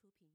出品。